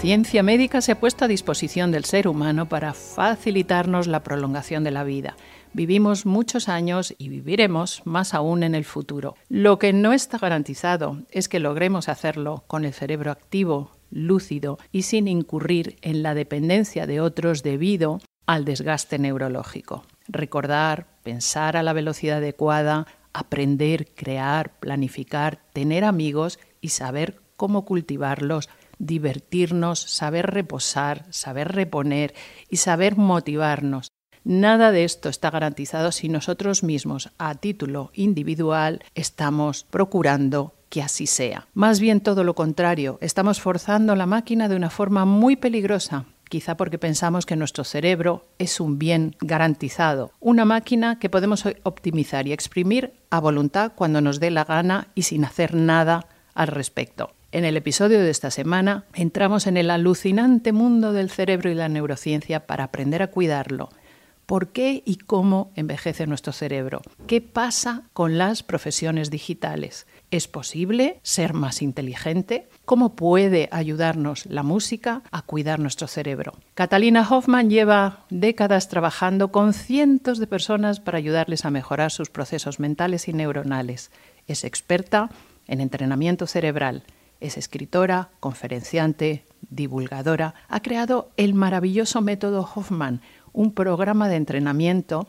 Ciencia médica se ha puesto a disposición del ser humano para facilitarnos la prolongación de la vida. Vivimos muchos años y viviremos más aún en el futuro. Lo que no está garantizado es que logremos hacerlo con el cerebro activo, lúcido y sin incurrir en la dependencia de otros debido al desgaste neurológico. Recordar, pensar a la velocidad adecuada, aprender, crear, planificar, tener amigos y saber cómo cultivarlos divertirnos, saber reposar, saber reponer y saber motivarnos. Nada de esto está garantizado si nosotros mismos, a título individual, estamos procurando que así sea. Más bien todo lo contrario, estamos forzando la máquina de una forma muy peligrosa, quizá porque pensamos que nuestro cerebro es un bien garantizado, una máquina que podemos optimizar y exprimir a voluntad cuando nos dé la gana y sin hacer nada al respecto. En el episodio de esta semana entramos en el alucinante mundo del cerebro y la neurociencia para aprender a cuidarlo. ¿Por qué y cómo envejece nuestro cerebro? ¿Qué pasa con las profesiones digitales? ¿Es posible ser más inteligente? ¿Cómo puede ayudarnos la música a cuidar nuestro cerebro? Catalina Hoffman lleva décadas trabajando con cientos de personas para ayudarles a mejorar sus procesos mentales y neuronales. Es experta en entrenamiento cerebral es escritora, conferenciante, divulgadora. Ha creado el maravilloso método Hoffman, un programa de entrenamiento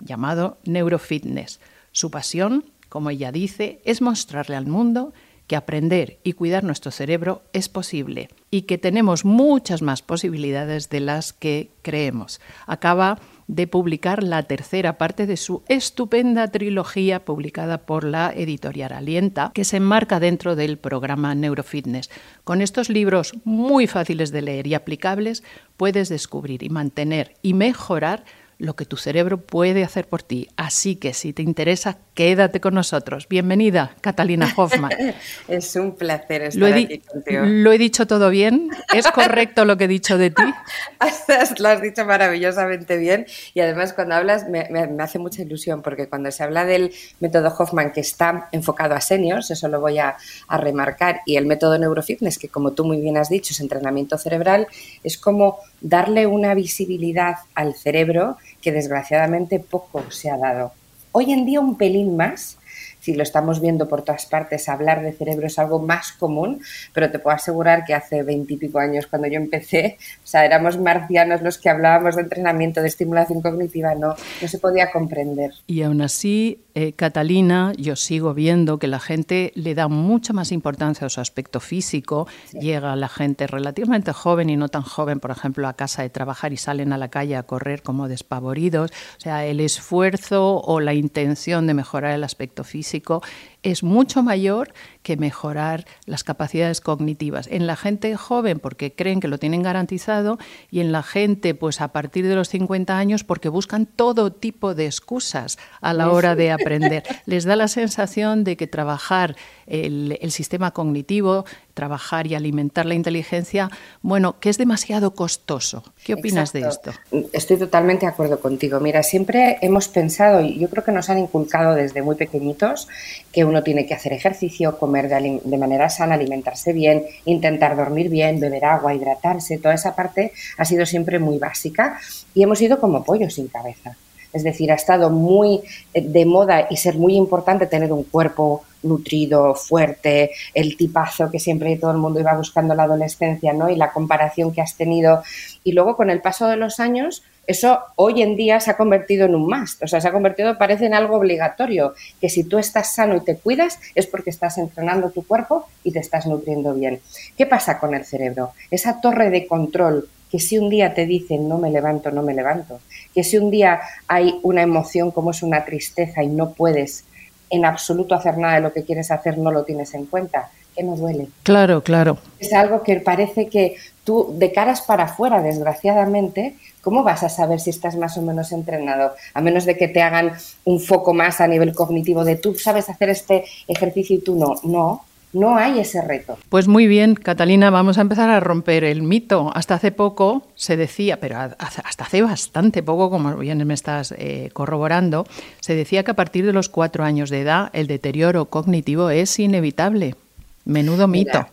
llamado Neurofitness. Su pasión, como ella dice, es mostrarle al mundo que aprender y cuidar nuestro cerebro es posible y que tenemos muchas más posibilidades de las que creemos. Acaba de publicar la tercera parte de su estupenda trilogía publicada por la editorial Alienta, que se enmarca dentro del programa Neurofitness. Con estos libros muy fáciles de leer y aplicables, puedes descubrir y mantener y mejorar lo que tu cerebro puede hacer por ti. Así que si te interesa, quédate con nosotros. Bienvenida, Catalina Hoffman. es un placer estar lo aquí contigo. ¿Lo he dicho todo bien? ¿Es correcto lo que he dicho de ti? lo has dicho maravillosamente bien y además cuando hablas me, hace mucha ilusión porque cuando se habla del método Hoffman que está enfocado a seniors, eso lo voy a, a remarcar, y el método neurofitness que como tú muy bien has dicho es entrenamiento cerebral, es como darle una visibilidad al cerebro que desgraciadamente poco se ha dado. Hoy en día un pelín más, si lo estamos viendo por todas partes, hablar de cerebro es algo más común, pero te puedo asegurar que hace veintipico años cuando yo empecé, o sea, éramos marcianos los que hablábamos de entrenamiento, de estimulación cognitiva, no, no se podía comprender. Y aún así, eh, Catalina, yo sigo viendo que la gente le da mucha más importancia a su aspecto físico, llega la gente relativamente joven y no tan joven, por ejemplo, a casa de trabajar y salen a la calle a correr como despavoridos, o sea, el esfuerzo o la intención de mejorar el aspecto físico tóxico es mucho mayor que mejorar las capacidades cognitivas. En la gente joven porque creen que lo tienen garantizado y en la gente pues a partir de los 50 años porque buscan todo tipo de excusas a la hora de aprender. Les da la sensación de que trabajar el, el sistema cognitivo, trabajar y alimentar la inteligencia, bueno, que es demasiado costoso. ¿Qué opinas de esto? Estoy totalmente de acuerdo contigo. Mira, siempre hemos pensado, y yo creo que nos han inculcado desde muy pequeñitos, que uno tiene que hacer ejercicio, comer de, manera sana, alimentarse bien, intentar dormir bien, beber agua, hidratarse, toda esa parte ha sido siempre muy básica y hemos ido como pollos sin cabeza. Es decir, ha estado muy eh, de moda y ser muy importante tener un cuerpo nutrido, fuerte, el tipazo que siempre todo el mundo iba buscando en la adolescencia, ¿no? Y la comparación que has tenido. Y luego con el paso de los años, eso hoy en día se ha convertido en un must, o sea, se ha convertido, parece en algo obligatorio, que si tú estás sano y te cuidas es porque estás entrenando tu cuerpo y te estás nutriendo bien. ¿Qué pasa con el cerebro? Esa torre de control que si un día te dicen no me levanto, no me levanto, que si un día hay una emoción como es una tristeza y no puedes en absoluto hacer nada de lo que quieres hacer, no lo tienes en cuenta, que no duele. Claro, claro. Es algo que parece que tú, de caras para afuera, desgraciadamente, ¿cómo vas a saber si estás más o menos entrenado? A menos de que te hagan un foco más a nivel cognitivo de tú sabes hacer este ejercicio y tú no. No, no hay ese reto. Pues muy bien, Catalina, vamos a empezar a romper el mito. Hasta hace poco se decía, pero hasta hace bastante poco, como bien me estás eh, corroborando, se decía que a partir de los cuatro años de edad el deterioro cognitivo es inevitable. Menudo mito.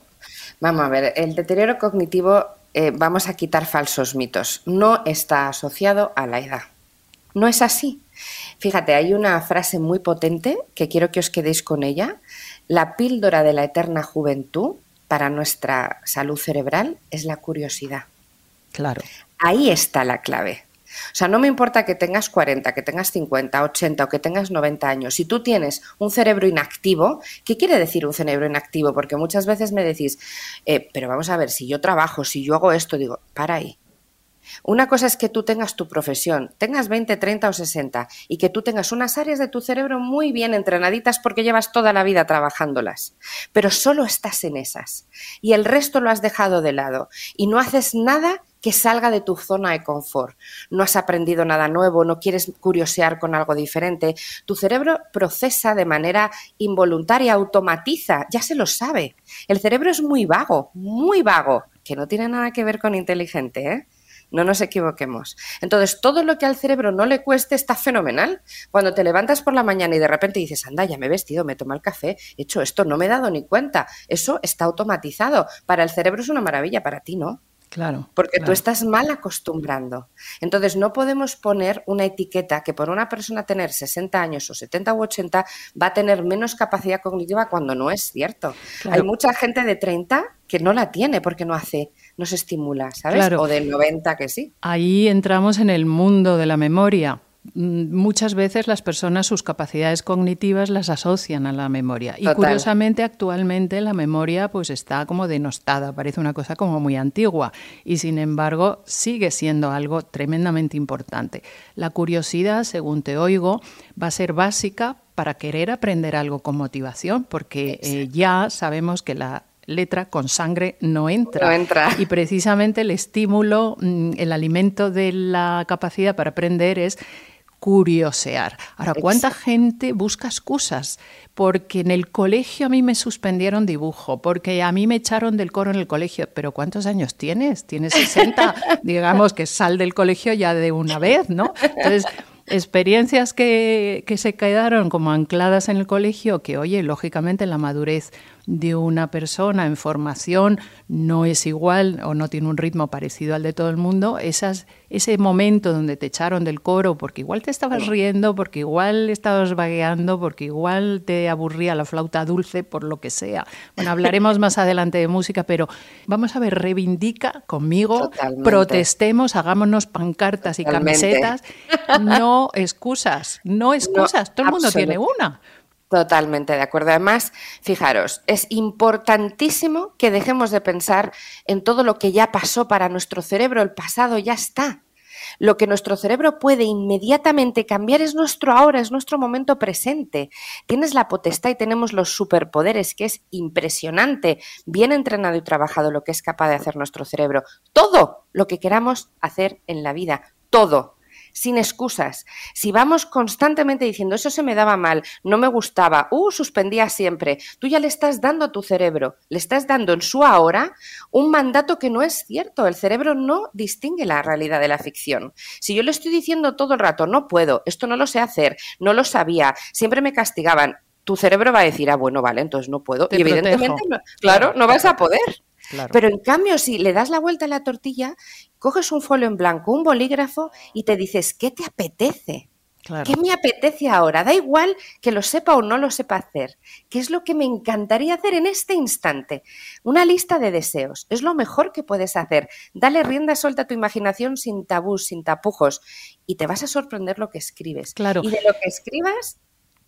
vamos a ver, el deterioro cognitivo, eh, vamos a quitar falsos mitos. No está asociado a la edad. No es así. Fíjate, hay una frase muy potente que quiero que os quedéis con ella. La píldora de la eterna juventud para nuestra salud cerebral es la curiosidad. Claro. Ahí está la clave. O sea, no me importa que tengas 40, que tengas 50, 80 o que tengas 90 años. Si tú tienes un cerebro inactivo, ¿qué quiere decir un cerebro inactivo? Porque muchas veces me decís, eh, pero vamos a ver, si yo trabajo, si yo hago esto, digo, para ahí. Una cosa es que tú tengas tu profesión, tengas 20, 30 o 60 y que tú tengas unas áreas de tu cerebro muy bien entrenaditas porque llevas toda la vida trabajándolas, pero solo estás en esas y el resto lo has dejado de lado y no haces nada que salga de tu zona de confort. No has aprendido nada nuevo, no quieres curiosear con algo diferente. Tu cerebro procesa de manera involuntaria, automatiza, ya se lo sabe. El cerebro es muy vago, muy vago, que no tiene nada que ver con inteligente, ¿eh? No nos equivoquemos. Entonces, todo lo que al cerebro no le cueste está fenomenal. Cuando te levantas por la mañana y de repente dices, anda, ya me he vestido, me tomo el café, he hecho esto, no me he dado ni cuenta. Eso está automatizado. Para el cerebro es una maravilla, para ti no. Claro. Porque tú estás mal acostumbrando. Entonces, no podemos poner una etiqueta que por una persona tener 60 años o 70 u 80 va a tener menos capacidad cognitiva cuando no es cierto. Hay mucha gente de 30 que no la tiene porque no hace, no se estimula, ¿sabes? O de 90 que sí. Ahí entramos en el mundo de la memoria muchas veces las personas sus capacidades cognitivas las asocian a la memoria y curiosamente actualmente la memoria pues está como denostada, parece una cosa como muy antigua y sin embargo sigue siendo algo tremendamente importante. La curiosidad, según te oigo, va a ser básica para querer aprender algo con motivación porque eh, ya sabemos que la letra con sangre no entra. entra. Y precisamente el estímulo, mm, el alimento de la capacidad para aprender es curiosear. Ahora, ¿cuánta gente busca excusas? Porque en el colegio a mí me suspendieron dibujo, porque a mí me echaron del coro en el colegio. Pero ¿cuántos años tienes? Tienes 60. Digamos que sal del colegio ya de una vez, ¿no? Entonces, experiencias que, que se quedaron como ancladas en el colegio, que oye, lógicamente la madurez de una persona en formación no es igual o no tiene un ritmo parecido al de todo el mundo, esas, ese momento donde te echaron del coro porque igual te estabas riendo, porque igual estabas vagueando, porque igual te aburría la flauta dulce, por lo que sea. Bueno, hablaremos más adelante de música, pero vamos a ver, reivindica conmigo, protestemos, hagámonos pancartas y camisetas, no excusas, no excusas, todo el mundo tiene una. Totalmente de acuerdo. Además, fijaros, es importantísimo que dejemos de pensar en todo lo que ya pasó para nuestro cerebro. El pasado ya está. Lo que nuestro cerebro puede inmediatamente cambiar es nuestro ahora, es nuestro momento presente. Tienes la potestad y tenemos los superpoderes, que es impresionante, bien entrenado y trabajado lo que es capaz de hacer nuestro cerebro. Todo lo que queramos hacer en la vida, todo sin excusas. Si vamos constantemente diciendo eso se me daba mal, no me gustaba, uh, suspendía siempre, tú ya le estás dando a tu cerebro, le estás dando en su ahora un mandato que no es cierto. El cerebro no distingue la realidad de la ficción. Si yo le estoy diciendo todo el rato, no puedo, esto no lo sé hacer, no lo sabía, siempre me castigaban, tu cerebro va a decir, ah, bueno, vale, entonces no puedo. y evidentemente, claro, no vas a poder. Pero en cambio, si le das la vuelta a la tortilla, coges un folio en blanco, un bolígrafo y te dices, ¿qué te apetece? ¿Qué me apetece ahora? Da igual que lo sepa o no lo sepa hacer. ¿Qué es lo que me encantaría hacer en este instante? Una lista de deseos. Es lo mejor que puedes hacer. Dale rienda suelta a tu imaginación sin tabús, sin tapujos. Y te vas a sorprender lo que escribes. Claro. Y de lo que escribas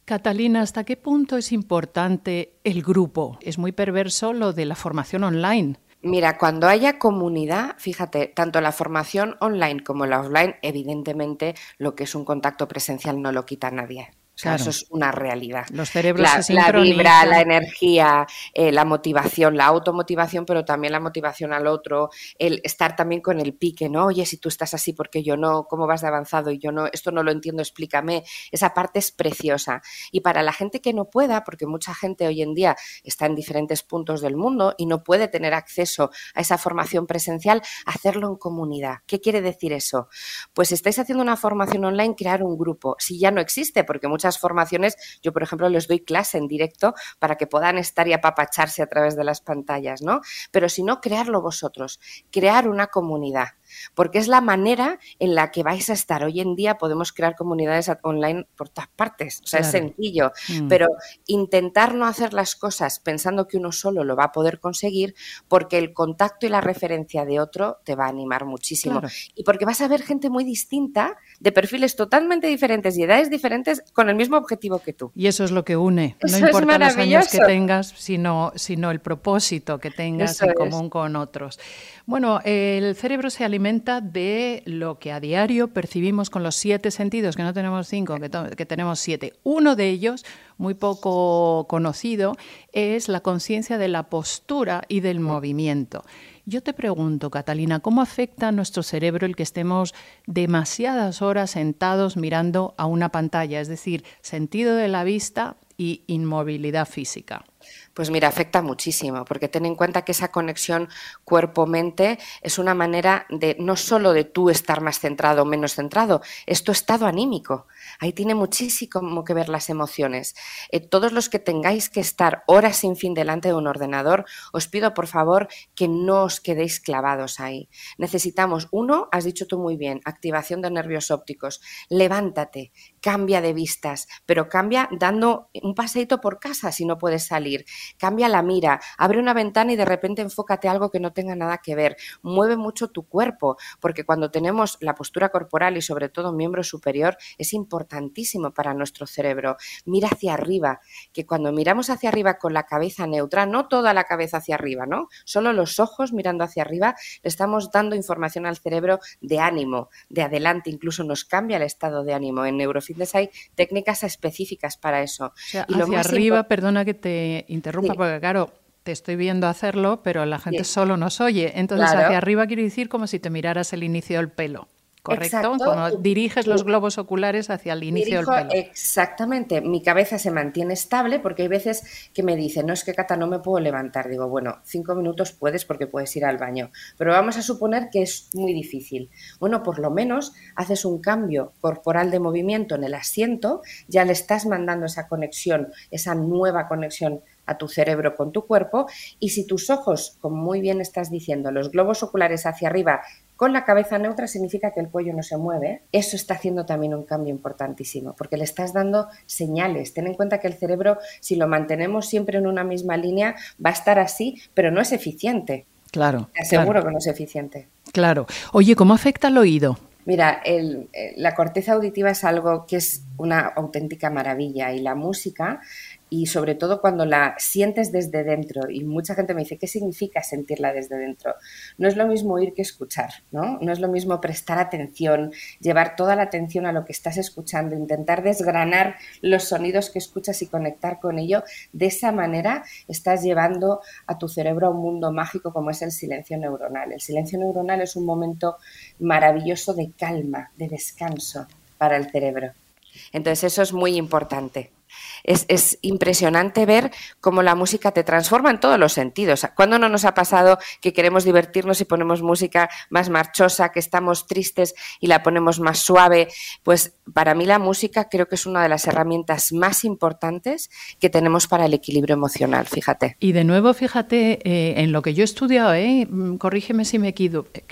Catalina, ¿hasta qué punto es importante el grupo? Es muy perverso lo de la formación online. Mira, cuando haya comunidad, fíjate, tanto la formación online como la offline, evidentemente lo que es un contacto presencial no lo quita nadie. O sea, eso es una realidad. Los cerebros la, se la vibra, la energía, eh, la motivación, la automotivación, pero también la motivación al otro, el estar también con el pique, ¿no? Oye, si tú estás así, porque yo no? ¿Cómo vas de avanzado? Y yo no, esto no lo entiendo, explícame. Esa parte es preciosa. Y para la gente que no pueda, porque mucha gente hoy en día está en diferentes puntos del mundo y no puede tener acceso a esa formación presencial, hacerlo en comunidad. ¿Qué quiere decir eso? Pues estáis haciendo una formación online, crear un grupo. Si ya no existe, porque muchas formaciones, yo por ejemplo les doy clase en directo para que puedan estar y apapacharse a través de las pantallas, ¿no? Pero si no, crearlo vosotros, crear una comunidad porque es la manera en la que vais a estar. Hoy en día podemos crear comunidades online por todas partes, o sea, es sencillo, mm. pero intentar no hacer las cosas pensando que uno solo lo va a poder conseguir, porque el contacto y la referencia de otro te va a animar muchísimo. Y porque vas a ver gente muy distinta, de perfiles totalmente diferentes y edades diferentes, con el mismo objetivo que tú. Y eso es lo que une. no importa los años que tengas, sino, sino el propósito que tengas en común con otros. Bueno, el cerebro se alimenta de lo que a diario percibimos con los siete sentidos, que no tenemos cinco, que, tenemos siete. Uno de ellos, muy poco conocido, es la conciencia de la postura y del movimiento. Yo te pregunto, Catalina, ¿cómo afecta a nuestro cerebro el que estemos demasiadas horas sentados mirando a una pantalla? Es decir, sentido de la vista y inmovilidad física. Pues mira, afecta muchísimo, porque ten en cuenta que esa conexión cuerpo-mente es una manera de no solo de tú estar más centrado o menos centrado, es tu estado anímico. Ahí tiene muchísimo que ver las emociones. Eh, todos los que tengáis que estar horas sin fin delante de un ordenador, os pido por favor que no os quedéis clavados ahí. Necesitamos, uno, has dicho tú muy bien, activación de nervios ópticos. Levántate, cambia de vistas, pero cambia dando un paseito por casa si no puedes salir cambia la mira, abre una ventana y de repente enfócate algo que no tenga nada que ver, mueve mucho tu cuerpo, porque cuando tenemos la postura corporal y sobre todo miembro superior es importantísimo para nuestro cerebro. Mira hacia arriba, que cuando miramos hacia arriba con la cabeza neutra, no toda la cabeza hacia arriba, ¿no? Solo los ojos mirando hacia arriba, le estamos dando información al cerebro de ánimo, de adelante, incluso nos cambia el estado de ánimo. En neurofitness hay técnicas específicas para eso. y hacia arriba, perdona que te interrumpa, porque claro, te estoy viendo hacerlo, pero la gente solo nos oye. Entonces, hacia arriba quiere decir como si te miraras el inicio del pelo. ¿Correcto? Cuando diriges los globos oculares hacia el inicio del pelo. Exactamente. Mi cabeza se mantiene estable porque hay veces que me dicen, no es que Cata, no me puedo levantar. Digo, bueno, cinco minutos puedes porque puedes ir al baño. Pero vamos a suponer que es muy difícil. Bueno, por lo menos haces un cambio corporal de movimiento en el asiento, ya le estás mandando esa conexión, esa nueva conexión a tu cerebro con tu cuerpo y si tus ojos, como muy bien estás diciendo, los globos oculares hacia arriba con la cabeza neutra significa que el cuello no se mueve, eso está haciendo también un cambio importantísimo porque le estás dando señales. Ten en cuenta que el cerebro, si lo mantenemos siempre en una misma línea, va a estar así, pero no es eficiente. Claro. Te aseguro que no es eficiente. Claro. Oye, ¿cómo afecta el oído? Mira, eh, la corteza auditiva es algo que es una auténtica maravilla y la música y sobre todo cuando la sientes desde dentro. Y mucha gente me dice, ¿qué significa sentirla desde dentro? No es lo mismo oír que escuchar, ¿no? No es lo mismo prestar atención, llevar toda la atención a lo que estás escuchando, intentar desgranar los sonidos que escuchas y conectar con ello. De esa manera estás llevando a tu cerebro a un mundo mágico como es el silencio neuronal. El silencio neuronal es un momento maravilloso de calma, de descanso para el cerebro. Entonces eso es muy importante es, impresionante ver cómo la música te transforma en todos los sentidos. ¿Cuándo no nos ha pasado que queremos divertirnos y ponemos música más marchosa, que estamos tristes y la ponemos más suave? Pues para mí la música creo que es una de las herramientas más importantes que tenemos para el equilibrio emocional, fíjate. Y de nuevo, fíjate eh, en lo que yo he estudiado, ¿eh? Mm, corrígeme si me,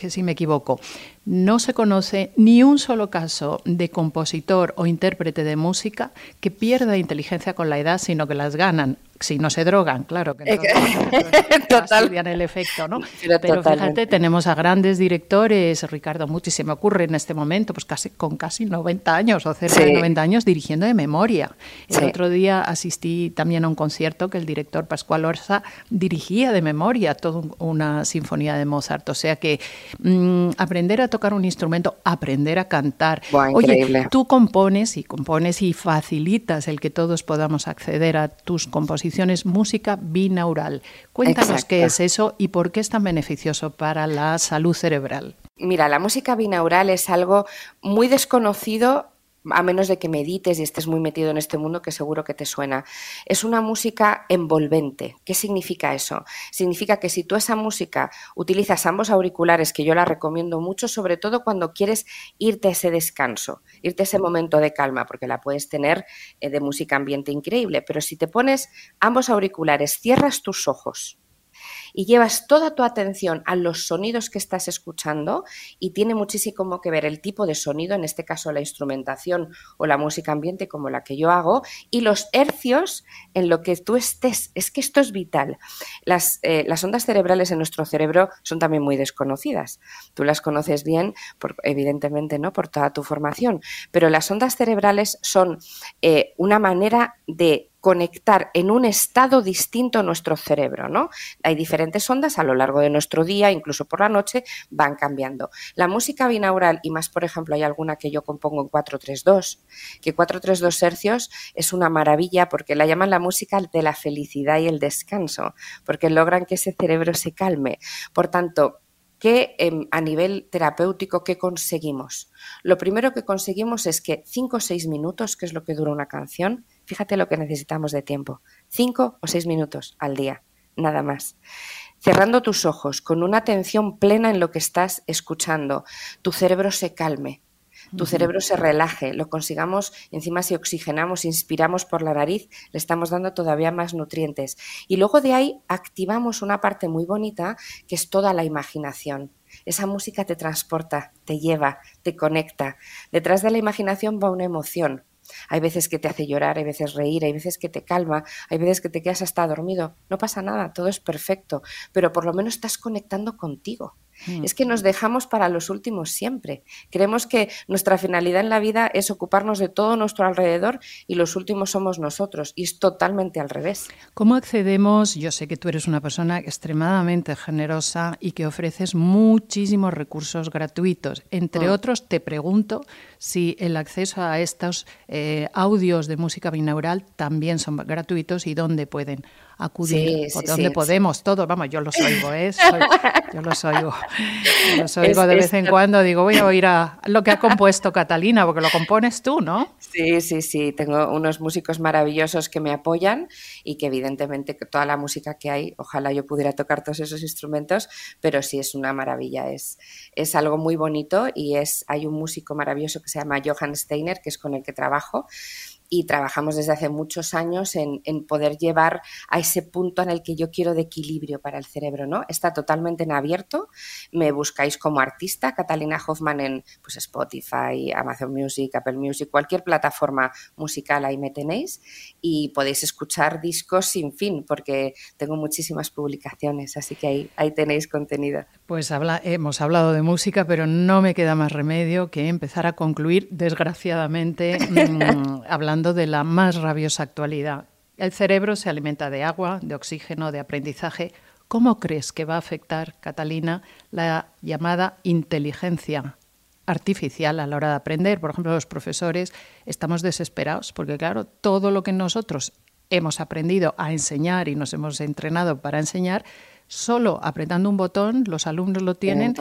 si me equivoco, no se conoce ni un solo caso de compositor o intérprete de música que pierda inteligencia con la edad, sino que las ganan si no se drogan, claro, que no. El efecto, ¿no? Pero, fíjate, tenemos a grandes directores, Ricardo Muti se me ocurre en este momento, pues casi con casi 90 años o cerca de 90 años dirigiendo de memoria. El otro día asistí también a un concierto que el director Pascual Orsa dirigía de memoria toda una sinfonía de Mozart, o sea que mm, aprender a tocar un instrumento, aprender a cantar. Oye, tú compones y compones y facilitas el que todos podamos acceder a tus composiciones música binaural. Cuéntanos qué es eso y por qué es tan beneficioso para la salud cerebral. Mira, la música binaural es algo muy desconocido a menos de que medites y estés muy metido en este mundo, que seguro que te suena. Es una música envolvente. ¿Qué significa eso? Significa que si tú esa música utilizas ambos auriculares, que yo la recomiendo mucho, sobre todo cuando quieres irte a ese descanso, irte a ese momento de calma, porque la puedes tener eh, de música ambiente increíble, pero si te pones ambos auriculares, cierras tus ojos y llevas toda tu atención a los sonidos que estás escuchando y tiene muchísimo que ver el tipo de sonido, en este caso la instrumentación o la música ambiente como la que yo hago, y los hercios en lo que tú estés. Es que esto es vital. Las, eh, las ondas cerebrales en nuestro cerebro son también muy desconocidas. Tú las conoces bien, por, evidentemente, ¿no? Por toda tu formación, pero las ondas cerebrales son eh, una manera de conectar en un estado distinto nuestro cerebro, ¿no? Hay diferentes ondas a lo largo de nuestro día, incluso por la noche, van cambiando. La música binaural, y más por ejemplo, hay alguna que yo compongo en 432, que 432 hercios es una maravilla porque la llaman la música de la felicidad y el descanso, porque logran que ese cerebro se calme. Por tanto, ¿Qué em, a nivel terapéutico qué conseguimos? Lo primero que conseguimos es que 5 o 6 minutos, que es lo que dura una canción, Fíjate lo que necesitamos de tiempo. Cinco o seis minutos al día, nada más. Cerrando tus ojos, con una atención plena en lo que estás escuchando, tu cerebro se calme, tu cerebro se relaje, lo consigamos, encima si oxigenamos, inspiramos por la nariz, le estamos dando todavía más nutrientes. Y luego de ahí activamos una parte muy bonita que es toda la imaginación. Esa música te transporta, te lleva, te conecta. Detrás de la imaginación va una emoción, hay veces que te hace llorar, hay veces reír, hay veces que te calma, hay veces que te quedas hasta dormido. No pasa nada, todo es perfecto, pero por lo menos estás conectando contigo. Mm. Es que nos dejamos para los últimos siempre. Creemos que nuestra finalidad en la vida es ocuparnos de todo nuestro alrededor y los últimos somos nosotros. Y es totalmente al revés. ¿Cómo accedemos? Yo sé que tú eres una persona extremadamente generosa y que ofreces muchísimos recursos gratuitos. Entre mm. otros, te pregunto si el acceso a estos eh, audios de música binaural también son gratuitos y dónde pueden acudir, por donde podemos, todos, vamos, yo los oigo, ¿eh? yo los oigo, los oigo de vez en cuando, digo, voy a oír a lo que ha compuesto Catalina, porque lo compones tú, ¿no? Sí, sí, sí, tengo unos músicos maravillosos que me apoyan y que evidentemente toda la música que hay, ojalá yo pudiera tocar todos esos instrumentos, pero sí es una maravilla, es, es algo muy bonito y es, hay un músico maravilloso que se llama Johann Steiner, que es con el que trabajo, y trabajamos desde hace muchos años en, poder llevar a ese punto en el que yo quiero de equilibrio para el cerebro, ¿no? Está totalmente en abierto, me buscáis como artista, Catalina Hoffman en pues, Spotify, Amazon Music, Apple Music, cualquier plataforma musical ahí me tenéis y podéis escuchar discos sin fin porque tengo muchísimas publicaciones, así que ahí, ahí tenéis contenido. Pues habla, hemos hablado de música, pero no me queda más remedio que empezar a concluir, desgraciadamente, mm, hablando de la más rabiosa actualidad. El cerebro se alimenta de agua, de oxígeno, de aprendizaje. ¿Cómo crees que va a afectar, Catalina, la llamada inteligencia artificial a la hora de aprender? Por ejemplo, los profesores estamos desesperados porque, claro, todo lo que nosotros hemos aprendido a enseñar y nos hemos entrenado para enseñar, solo apretando un botón los alumnos lo tienen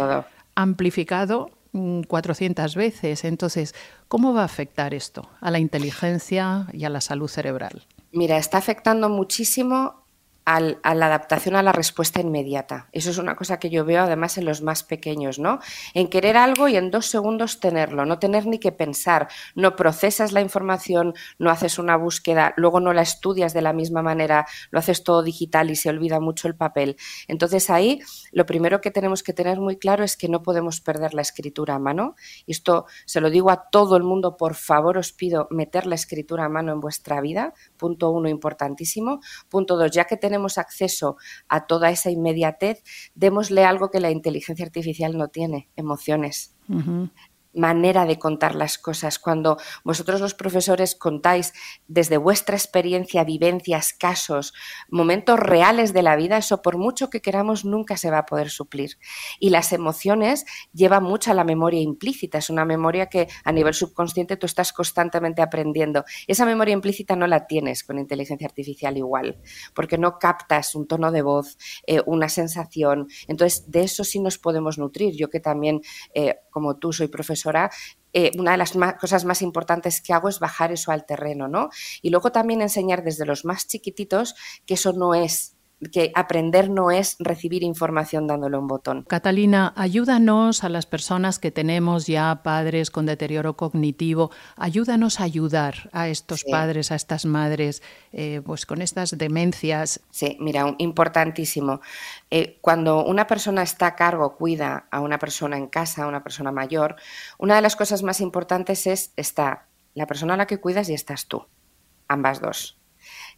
amplificado 400 veces. Entonces, ¿cómo va a afectar esto a la inteligencia y a la salud cerebral? Mira, está afectando muchísimo a la adaptación a la respuesta inmediata. Eso es una cosa que yo veo además en los más pequeños, ¿no? En querer algo y en dos segundos tenerlo, no tener ni que pensar, no procesas la información, no haces una búsqueda, luego no la estudias de la misma manera, lo haces todo digital y se olvida mucho el papel. Entonces ahí lo primero que tenemos que tener muy claro es que no podemos perder la escritura a mano. Y esto se lo digo a todo el mundo, por favor os pido meter la escritura a mano en vuestra vida. Punto uno importantísimo. Punto dos, ya que tenemos acceso a toda esa inmediatez, démosle algo que la inteligencia artificial no tiene, emociones manera de contar las cosas. Cuando vosotros los profesores contáis desde vuestra experiencia, vivencias, casos, momentos reales de la vida, eso por mucho que queramos nunca se va a poder suplir. Y las emociones llevan mucho a la memoria implícita, es una memoria que a nivel subconsciente tú estás constantemente aprendiendo. Esa memoria implícita no la tienes con inteligencia artificial igual, porque no captas un tono de voz, eh, una sensación. Entonces, de eso sí nos podemos nutrir. Yo que también, eh, como tú, soy profesor, eh, una de las cosas más importantes que hago es bajar eso al terreno, ¿no? Y luego también enseñar desde los más chiquititos que eso no es que aprender no es recibir información dándole un botón. Catalina, ayúdanos a las personas que tenemos ya padres con deterioro cognitivo, ayúdanos a ayudar a estos padres, a estas madres, eh, pues con estas demencias. Sí, mira, importantísimo. Eh, cuando una persona está a cargo, cuida a una persona en casa, a una persona mayor, una de las cosas más importantes es está la persona a la que cuidas y estás tú, ambas dos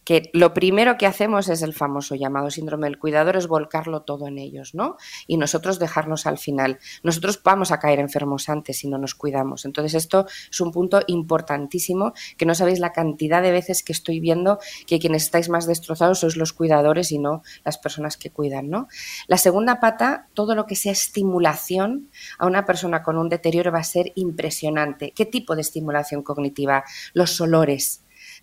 que lo primero que hacemos es el famoso llamado síndrome del cuidador, es volcarlo todo en ellos, ¿no? Y nosotros dejarnos al final. Nosotros vamos a caer enfermos antes si no nos cuidamos. Entonces esto es un punto importantísimo, que no sabéis la cantidad de veces que estoy viendo que quienes estáis más destrozados sois los cuidadores y no las personas que cuidan, ¿no? La segunda pata, todo lo que sea estimulación a una persona con un deterioro va a ser impresionante. ¿Qué tipo de estimulación cognitiva? Los olores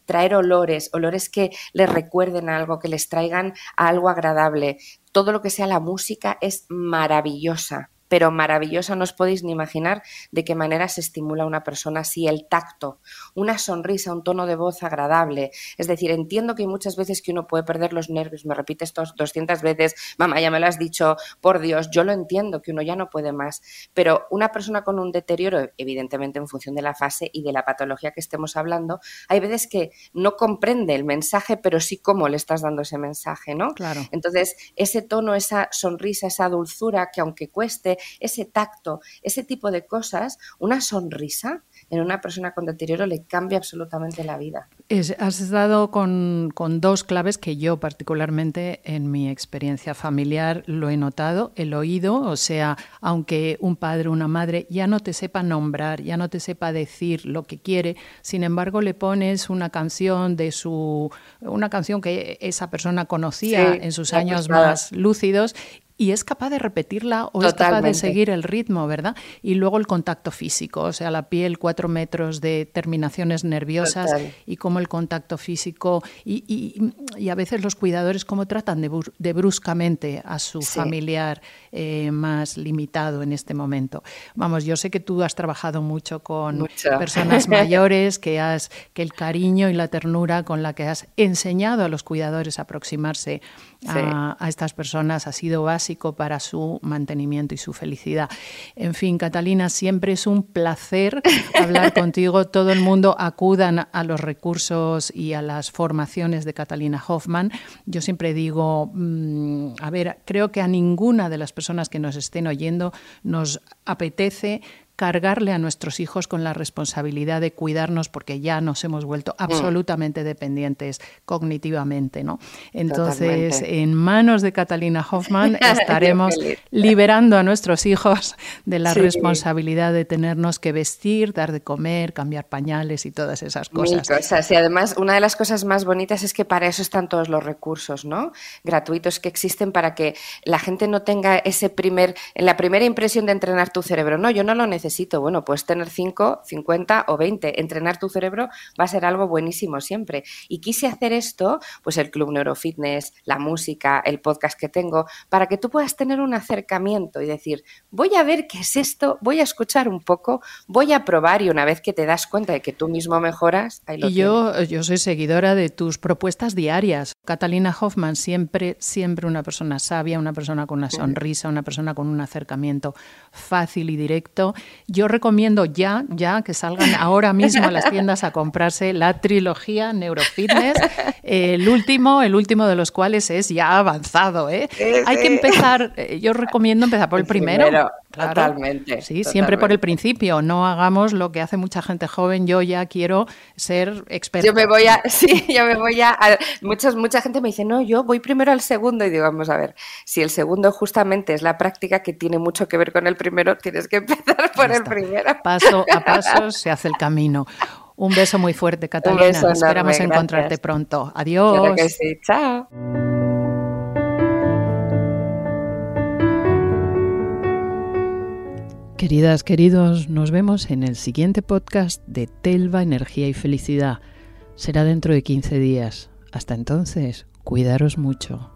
traer olores, olores que les recuerden algo, que les traigan algo agradable. Todo lo que sea la música es maravillosa pero maravillosa, no os podéis ni imaginar de qué manera se estimula a una persona si el tacto, una sonrisa, un tono de voz agradable. Es decir, entiendo que hay muchas veces que uno puede perder los nervios, me repite esto 200 veces, mamá, ya me lo has dicho, por Dios, yo lo entiendo, que uno ya no puede más, pero una persona con un deterioro, evidentemente en función de la fase y de la patología que estemos hablando, hay veces que no comprende el mensaje, pero sí cómo le estás dando ese mensaje, ¿no? Claro. Entonces, ese tono, esa sonrisa, esa dulzura que aunque cueste, ese tacto, ese tipo de cosas, una sonrisa en una persona con deterioro le cambia absolutamente la vida. has dado con, dos claves que yo particularmente en mi experiencia familiar lo he notado. El oído, o sea, aunque un padre o una madre ya no te sepa nombrar, ya no te sepa decir lo que quiere, sin embargo le pones una canción de su, una canción que esa persona conocía en sus años más lúcidos y es capaz de repetirla o es capaz de seguir el ritmo, ¿verdad? Y luego el contacto físico, o sea, la piel, cuatro metros de terminaciones nerviosas y cómo el contacto físico y, a veces los cuidadores cómo tratan de, bruscamente a su familiar eh, más limitado en este momento. Vamos, yo sé que tú has trabajado mucho con personas mayores, que, has, que el cariño y la ternura con la que has enseñado a los cuidadores a aproximarse a, a estas personas ha sido básico para su mantenimiento y su felicidad. En fin, Catalina, siempre es un placer hablar contigo. Todo el mundo acudan a los recursos y a las formaciones de Catalina Hoffman. Yo siempre digo, mm, a ver, creo que a ninguna de las personas que nos estén oyendo nos apetece cargarle a nuestros hijos con la responsabilidad de cuidarnos porque ya nos hemos vuelto mm. absolutamente dependientes cognitivamente, ¿no? Entonces, en manos de Catalina Hoffman estaremos liberando a nuestros hijos de la responsabilidad de tenernos que vestir, dar de comer, cambiar pañales y todas esas cosas. cosas. Y además, una de las cosas más bonitas es que para eso están todos los recursos, ¿no? Gratuitos que existen para que la gente no tenga ese primer, en la primera impresión de entrenar tu cerebro. No, yo no lo necesito necesito. Bueno, puedes tener 5, 50 o 20. Entrenar tu cerebro va a ser algo buenísimo siempre. Y quise hacer esto, pues el Club Neurofitness, la música, el podcast que tengo, para que tú puedas tener un acercamiento y decir, voy a ver qué es esto, voy a escuchar un poco, voy a probar y una vez que te das cuenta de que tú mismo mejoras, ahí lo Y yo, yo soy seguidora de tus propuestas diarias. Catalina Hoffman, siempre, siempre una persona sabia, una persona con una sonrisa, una persona con un acercamiento fácil y directo. Yo recomiendo ya, ya que salgan ahora mismo a las tiendas a comprarse la trilogía Neurofitness, el último, el último de los cuales es ya avanzado. ¿eh? Hay que empezar, eh, yo recomiendo empezar por el, primero. Totalmente. Sí, siempre por el principio. No hagamos lo que hace mucha gente joven. Yo ya quiero ser experto. Yo me voy a, sí, yo me voy a, muchas, mucha gente me dice, no, yo voy primero al segundo y digo, vamos a ver, si el segundo justamente es la práctica que tiene mucho que ver con el primero, tienes que empezar por el primero. Paso a paso se hace el camino. Un beso muy fuerte, Catalina. Esperamos encontrarte pronto. Adiós. que sí. Chao. Queridas, queridos, nos vemos en el siguiente podcast de Telva, Energía y Felicidad. Será dentro de 15 días. Hasta entonces, cuidaros mucho.